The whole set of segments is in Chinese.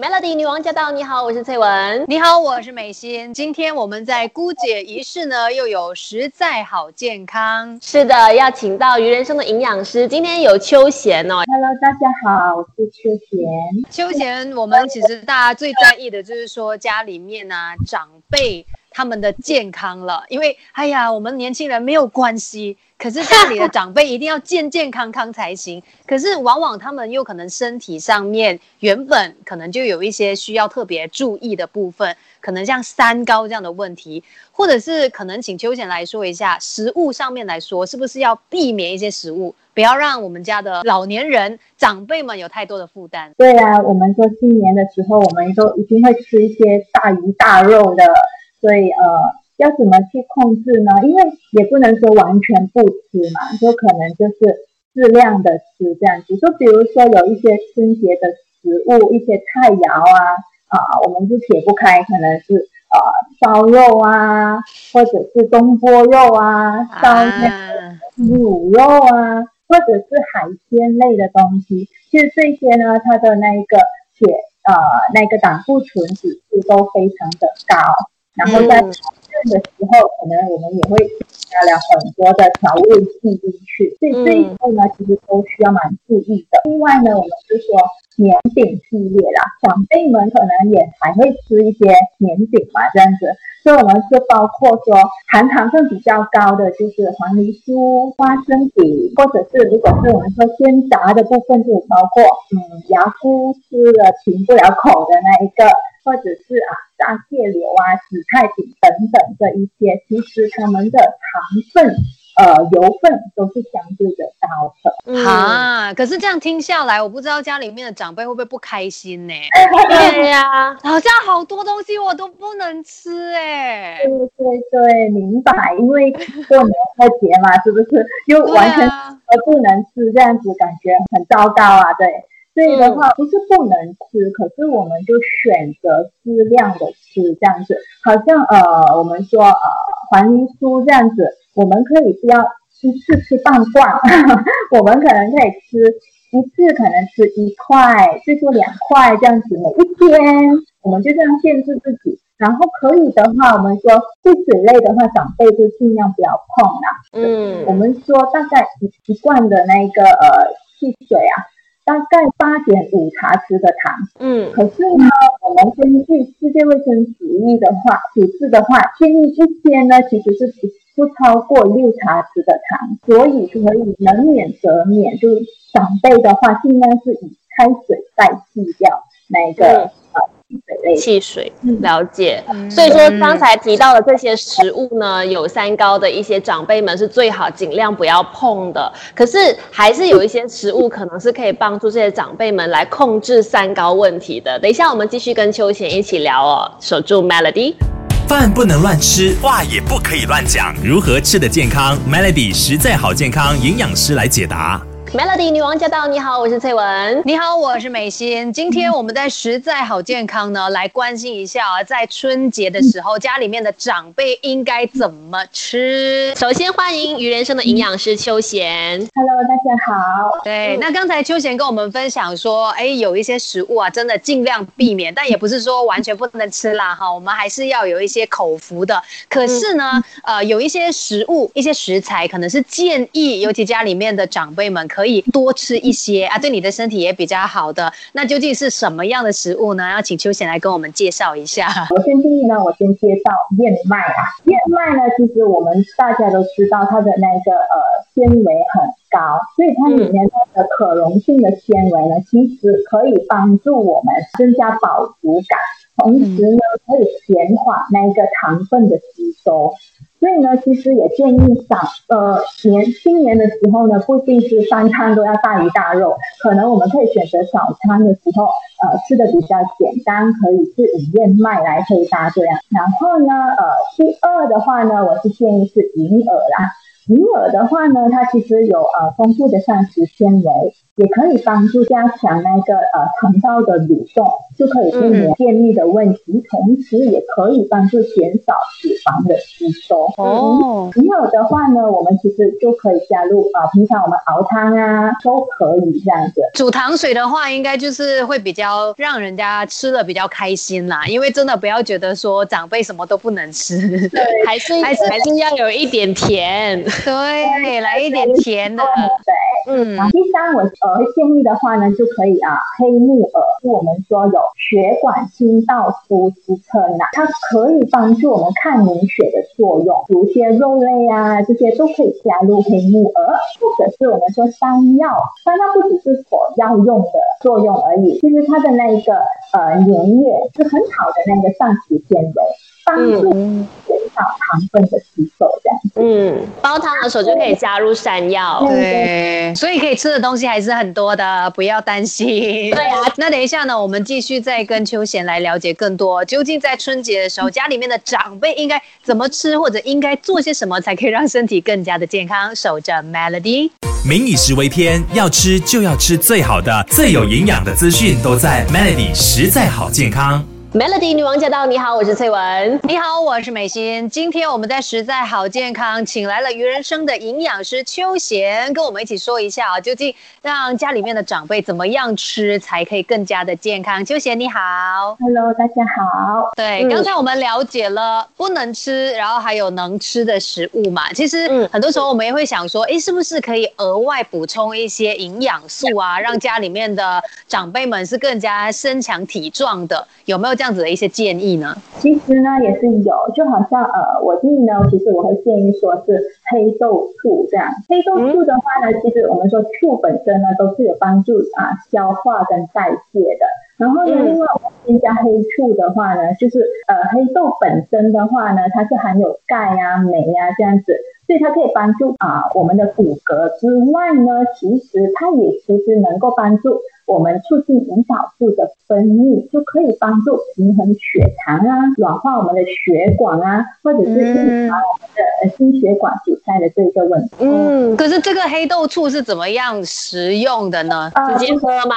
Melody 女王驾到！你好，我是翠文。你好，我是美心。今天我们在姑姐仪式呢，又有实在好健康。是的，要请到鱼人生的营养师。今天有秋贤哦。Hello，大家好，我是秋贤。秋贤，我们其实大家最在意的就是说家里面啊长辈他们的健康了，因为哎呀，我们年轻人没有关系。可是家里的长辈一定要健健康康才行。可是往往他们又可能身体上面原本可能就有一些需要特别注意的部分，可能像三高这样的问题，或者是可能请秋贤来说一下食物上面来说，是不是要避免一些食物，不要让我们家的老年人长辈们有太多的负担。对啊，我们说新年的时候，我们都一定会吃一些大鱼大肉的，所以呃。要怎么去控制呢？因为也不能说完全不吃嘛，就可能就是适量的吃这样子。就比如说有一些春节的食物，一些菜肴啊，啊，我们就撇不开，可能是呃烧肉啊，或者是东坡肉啊，烧卤肉啊，或者是海鲜类的东西。其实这些呢，它的那一个铁呃那个胆固醇指数都非常的高，然后在的时候，可能我们也会加了很多的调味剂进去，所以这一步呢，其实都需要蛮注意的。另外呢，我们是说年饼系列啦，长辈们可能也还会吃一些年饼嘛，这样子。所以我们就包括说含糖分比较高的，就是黄梨酥、花生饼，或者是如果是我们说鲜炸的部分，就包括嗯牙菇吃了停不了口的那一个，或者是啊炸蟹柳啊、紫菜饼等等这一些，其实它们的糖分。呃，油分都是相对的高的啊。可是这样听下来，我不知道家里面的长辈会不会不开心呢？对呀，好像好多东西我都不能吃哎。对对对，明白。因为过年过节嘛，是不是又完全呃不能吃？这样子感觉很糟糕啊。对，所以的话不是不能吃，可是我们就选择适量的吃，这样子。好像呃，我们说呃，黄梨酥这样子。我们可以不要一次吃半罐，我们可能可以吃一次，可能吃一块，最多两块这样子。每一天，我们就这样限制自己。然后可以的话，我们说汽水类的话，长辈就尽量不要碰啦。嗯，我们说大概一一罐的那个呃汽水啊，大概八点五茶匙的糖。嗯，可是呢，我们根据世界卫生组织的话，组织的话，建议一天呢其实是不。不超过六茶匙的糖，所以可以能免则免。就是长辈的话，尽量是以开水代替掉那个水类。汽水，了解。所以说刚才提到的这些食物呢，有三高的一些长辈们是最好尽量不要碰的。可是还是有一些食物可能是可以帮助这些长辈们来控制三高问题的。等一下我们继续跟秋贤一起聊哦，守住 Melody。饭不能乱吃，话也不可以乱讲。如何吃得健康？Melody 实在好健康营养师来解答。Melody 女王驾到！你好，我是翠文。你好，我是美心。今天我们在实在好健康呢，来关心一下啊，在春节的时候，家里面的长辈应该怎么吃？首先欢迎鱼人生的营养师秋贤。Hello，大家好。对，那刚才秋贤跟我们分享说，哎，有一些食物啊，真的尽量避免，但也不是说完全不能吃啦，哈，我们还是要有一些口福的。可是呢，呃，有一些食物、一些食材，可能是建议，尤其家里面的长辈们可。可以多吃一些啊，对你的身体也比较好的。那究竟是什么样的食物呢？要请秋贤来跟我们介绍一下。首先第一呢，我先介绍燕麦啊。燕麦呢，其实我们大家都知道它的那个呃纤维很高，所以它里面它的可溶性的纤维呢，其实可以帮助我们增加饱足感，同时呢可以减缓那个糖分的吸收。所以呢，其实也建议早呃年新年的时候呢，不一定是三餐都要大鱼大肉，可能我们可以选择早餐的时候，呃吃的比较简单，可以是以燕麦来配搭这样。然后呢，呃第二的话呢，我是建议是银耳啦。银耳的话呢，它其实有呃丰富的膳食纤维。也可以帮助加强那个呃肠道的蠕动，就可以避免便秘的问题，同时也可以帮助减少脂肪的吸收。哦，银耳的话呢，我们其实就可以加入啊，平常我们熬汤啊都可以这样子。煮糖水的话，应该就是会比较让人家吃的比较开心啦，因为真的不要觉得说长辈什么都不能吃，对，还是还是还是要有一点甜，对，来一点甜的，对，嗯。第三，我。呃，建议的话呢，就可以啊，黑木耳是我们说有血管清道夫之称呐，它可以帮助我们抗凝血的作用，有一些肉类啊，这些都可以加入黑木耳，或者是我们说山药，山药不只是火药用的作用而已，其实它的那一个呃粘液是很好的那个膳食纤维。帮助减少糖分的吸收，这样。嗯，煲汤的时候就可以加入山药。对，所以可以吃的东西还是很多的，不要担心。对啊，那等一下呢，我们继续再跟秋贤来了解更多，究竟在春节的时候，家里面的长辈应该怎么吃，或者应该做些什么，才可以让身体更加的健康？守着 Melody，民以食为天，要吃就要吃最好的、最有营养的资讯，都在 Melody，实在好健康。Melody 女王驾到！你好，我是翠文。你好，我是美心。今天我们在实在好健康，请来了鱼人生的营养师邱贤，跟我们一起说一下啊，究竟让家里面的长辈怎么样吃才可以更加的健康？邱贤你好，Hello，大家好。对，刚才我们了解了不能吃，然后还有能吃的食物嘛。其实很多时候我们也会想说，哎，是不是可以额外补充一些营养素啊，让家里面的长辈们是更加身强体壮的？有没有？这样子的一些建议呢？其实呢也是有，就好像呃，我建议呢，其实我会建议说是黑豆醋这样。黑豆醋的话呢，其实我们说醋本身呢都是有帮助啊消化跟代谢的。然后呢，另外我们添加黑醋的话呢，就是呃黑豆本身的话呢，它是含有钙啊、镁啊这样子，所以它可以帮助啊我们的骨骼之外呢，其实它也其实能够帮助。我们促进胰岛素的分泌，就可以帮助平衡血糖啊，软化我们的血管啊，或者是预防我们的心血管阻塞的这个问题。嗯，可是这个黑豆醋是怎么样食用的呢？直接喝吗？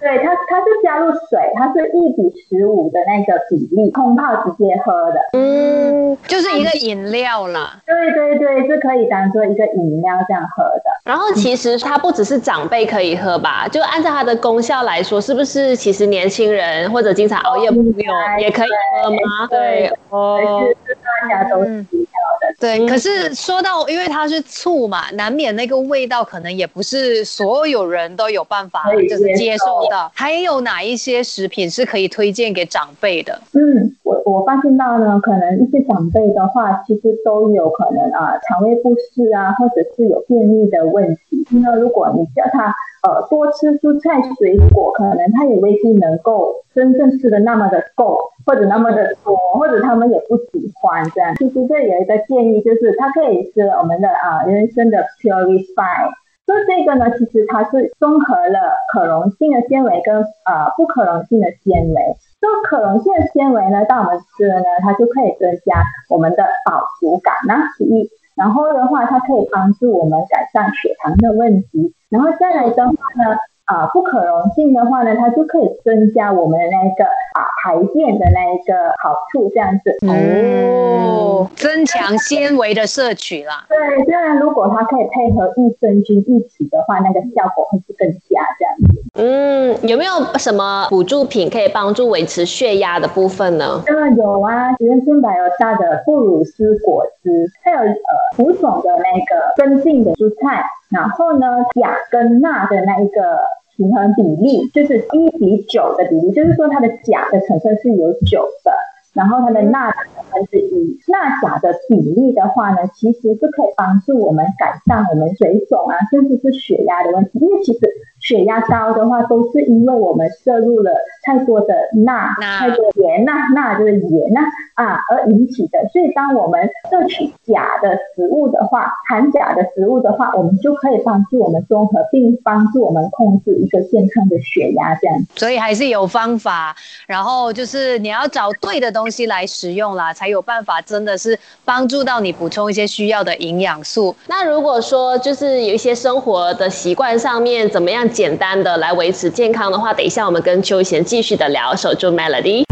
对，它它是加入水，它是一比十五的那个比例，冲泡直接喝的。嗯，就是一个饮料了。对对对，是可以当做一个饮料这样喝的。然后其实它不只是长辈可以喝吧，就按照它的。功效来说，是不是其实年轻人或者经常熬夜朋友也可以喝吗？对，哦，是大家都需要的。对，可是说到，因为它是醋嘛，难免那个味道可能也不是所有人都有办法就是接受的。还有哪一些食品是可以推荐给长辈的？嗯，我我发现到呢，可能一些长辈的话，其实都有可能啊，肠胃不适啊，或者是有便秘的问题。那如果你叫他。呃，多吃蔬菜水果，可能他也未必能够真正吃的那么的够，或者那么的多，或者他们也不喜欢这样。其实这有一个建议，就是他可以吃我们的啊人参的 Purify。说这个呢，其实它是综合了可溶性的纤维跟呃不可溶性的纤维。这个可溶性的纤维呢，当我们吃了呢，它就可以增加我们的饱足感呢，第一。然后的话，它可以帮助我们改善血糖的问题。然后再来的话呢，啊，不可溶性的话呢，它就可以增加我们的那个啊排便的那一个好处，这样子哦，增强纤维的摄取啦。对，当然如果它可以配合益生菌一起的话，那个效果会是更佳这样子。嗯，有没有什么辅助品可以帮助维持血压的部分呢？当然有啊，原生百油大的布鲁斯果汁，还有呃五种的那个根茎的蔬菜，然后呢钾跟钠的那一个平衡比例就是一比九的比例，就是说它的钾的成分是有九的。然后它的钠成分是一，钠钾的比例的话呢，其实是可以帮助我们改善我们水肿啊，甚至是血压的问题。因为其实血压高的话，都是因为我们摄入了太多的钠、太多盐钠，钠就是盐钠啊而引起的。所以，当我们摄取钾的食物的话，含钾的食物的话，我们就可以帮助我们综合，并帮助我们控制一个健康的血压这样。所以还是有方法，然后就是你要找对的东西来食用啦，才有办法真的是帮助到你补充一些需要的营养素。那如果说就是有一些生活的习惯上面怎么样简单的来维持健康的话，等一下我们跟秋贤继续的聊。守住 Melody，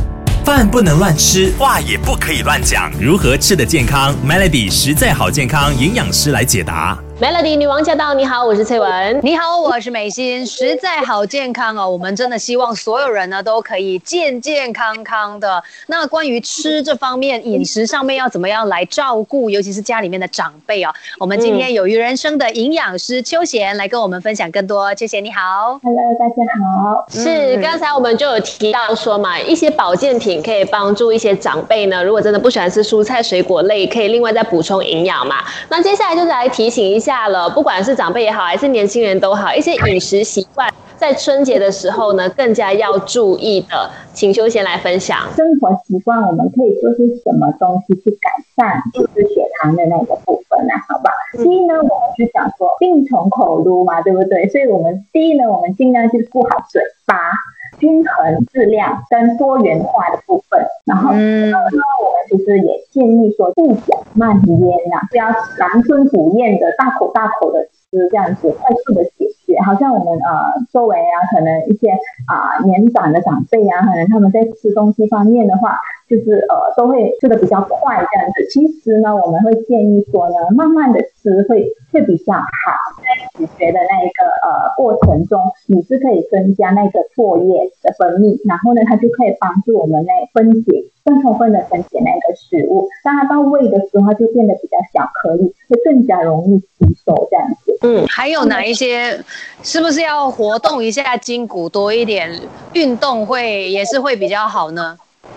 饭不能乱吃，话也不可以乱讲，如何吃得健康？Melody 实在好健康，营养师来解答。Melody 女王驾到！你好，我是翠文。你好，我是美心。实在好健康哦，我们真的希望所有人呢都可以健健康康的。那关于吃这方面，饮食上面要怎么样来照顾，尤其是家里面的长辈哦。我们今天有于人生的营养师秋贤来跟我们分享更多。秋贤你好，Hello，大家好。是刚才我们就有提到说嘛，一些保健品可以帮助一些长辈呢，如果真的不喜欢吃蔬菜水果类，可以另外再补充营养嘛。那接下来就是来提醒一下。下了，不管是长辈也好，还是年轻人都好，一些饮食习惯在春节的时候呢，更加要注意的，请休闲来分享。生活习惯我们可以做些什么东西去改善，就是血糖的那个部分呢？好吧。第一呢，我们是想说病从口入嘛，对不对？所以我们第一呢，我们尽量去顾好嘴巴。均衡、质量跟多元化的部分，然后，嗯，那我们其实也建议说，细嚼慢咽啊，不要狼吞虎咽的大口大口的吃，这样子快速的解决。好像我们呃周围啊，可能一些啊年长的长辈啊，可能他们在吃东西方面的话。就是呃都会吃的比较快这样子，其实呢我们会建议说呢，慢慢的吃会会比较好。在咀嚼的那一个呃过程中，你是可以增加那个唾液的分泌，然后呢它就可以帮助我们来分解更充分的分解那个食物。当它到胃的时候，它就变得比较小颗粒，会更加容易吸收这样子。嗯，还有哪一些？是不是要活动一下筋骨多一点？运动会也是会比较好呢？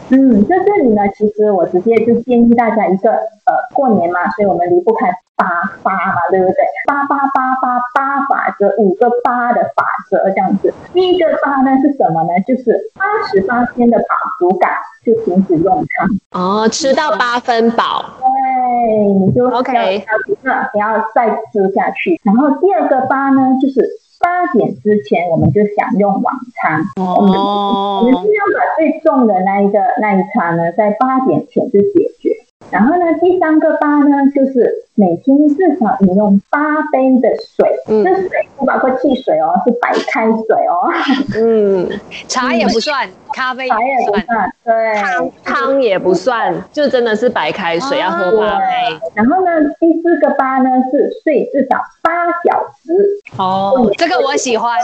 嗯，在这里呢，其实我直接就建议大家一个，呃，过年嘛，所以我们离不开八八嘛，对不对？八八八八八法则，五个八的法则这样子。第一个八呢是什么呢？就是八十八天的饱足感就停止用餐哦，吃到八分饱，对，你就 OK，那不要再吃下去。然后第二个八呢，就是。八点之前我们就享用晚餐，哦，我们尽量把最重的那一个那一餐呢，在八点前就解决。然后呢，第三个八呢，就是每天至少饮用八杯的水，这水不包括汽水哦，是白开水哦。嗯，茶也不算，咖啡也不算，对，汤汤也不算，就真的是白开水，要喝八杯。然后呢，第四个八呢是睡至少八小时。哦，这个我喜欢，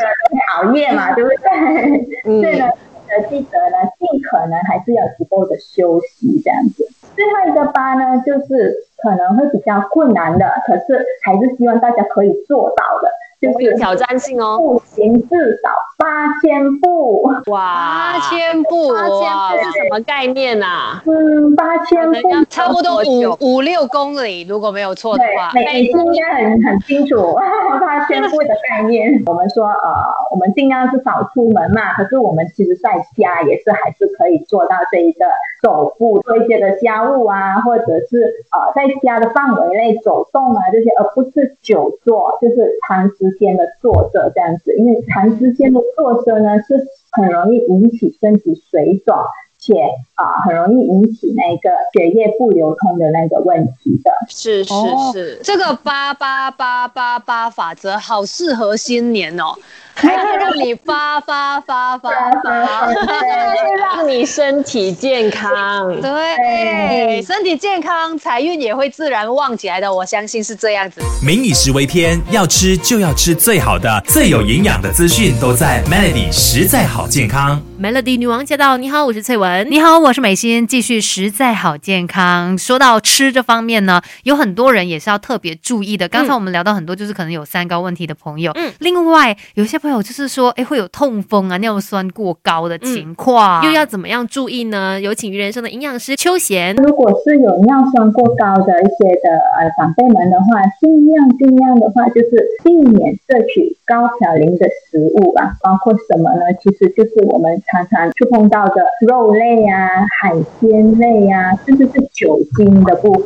熬夜嘛，对不对？所以呢，记得呢，尽可能还是要足够的休息，这样子。最后一个八呢，就是可能会比较困难的，可是还是希望大家可以做到的。就是有挑战性哦，步行至少八千步，哇，八千步，八千步是什么概念啊？嗯，八千步差不多五五六公里，如果没有错的话，每次应该很很清楚八千步的概念。我们说呃，我们尽量是少出门嘛，可是我们其实在家也是还是可以做到这一个走步，做一些的家务啊，或者是呃在家的范围内走动啊这些，而不是久坐，就是长时。时间的坐着这样子，因为长时间的坐着呢，是很容易引起身体水肿，且啊，很容易引起那个血液不流通的那个问题的。是是是，这个八八八八八法则好适合新年哦。还可以让你发发发发发，会让你身体健康。对，身体健康，财运也会自然旺起来的。我相信是这样子。民以食为天，要吃就要吃最好的、最有营养的资讯，都在 Melody，实在好健康。Melody 女王驾到！你好，我是翠文。你好，我是美心。继续实在好健康。说到吃这方面呢，有很多人也是要特别注意的。刚才我们聊到很多，就是可能有三高问题的朋友。嗯。另外，有些朋友就是说，哎，会有痛风啊、尿酸过高的情况，又要怎么样注意呢？有请于人生的营养师邱贤。如果是有尿酸过高的一些的呃长辈们的话，尽量尽量的话，就是避免摄取高嘌呤的食物啊，包括什么呢？其实就是我们。常常触碰到的肉类啊、海鲜类啊，甚至是酒精的部分。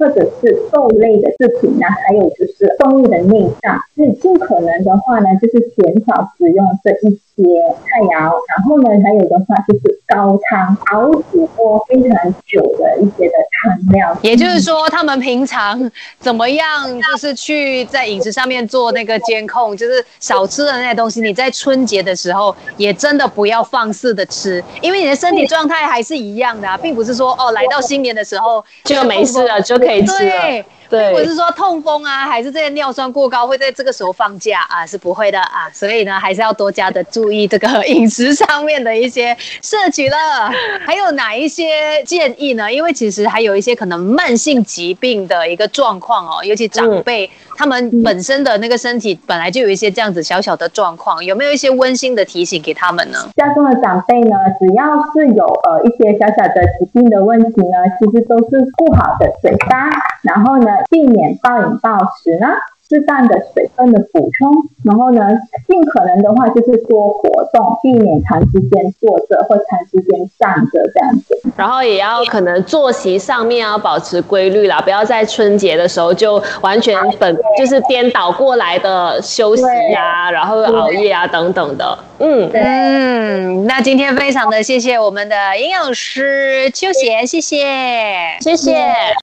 或者是豆类的制品呢，还有就是动物的内脏，所以尽可能的话呢，就是减少使用这一些菜肴。然后呢，还有的话就是高汤熬煮过非常久的一些的汤料。也就是说，他们平常怎么样，就是去在饮食上面做那个监控，就是少吃的那些东西。你在春节的时候也真的不要放肆的吃，因为你的身体状态还是一样的啊，并不是说哦，来到新年的时候就没事了就可以。对，对，我是说痛风啊，还是这些尿酸过高会在这个时候放假啊？是不会的啊，所以呢，还是要多加的注意这个饮食上面的一些摄取了。还有哪一些建议呢？因为其实还有一些可能慢性疾病的一个状况哦，尤其长辈。他们本身的那个身体本来就有一些这样子小小的状况，有没有一些温馨的提醒给他们呢？家中的长辈呢，只要是有呃一些小小的疾病的问题呢，其实都是不好的嘴巴，然后呢，避免暴饮暴食呢。适当的水分的补充，然后呢，尽可能的话就是多活动，避免长时间坐着或长时间站着这样子。然后也要可能作息上面要保持规律啦，不要在春节的时候就完全本就是颠倒过来的休息呀，然后熬夜啊等等的。嗯嗯，那今天非常的谢谢我们的营养师邱贤，谢谢谢谢。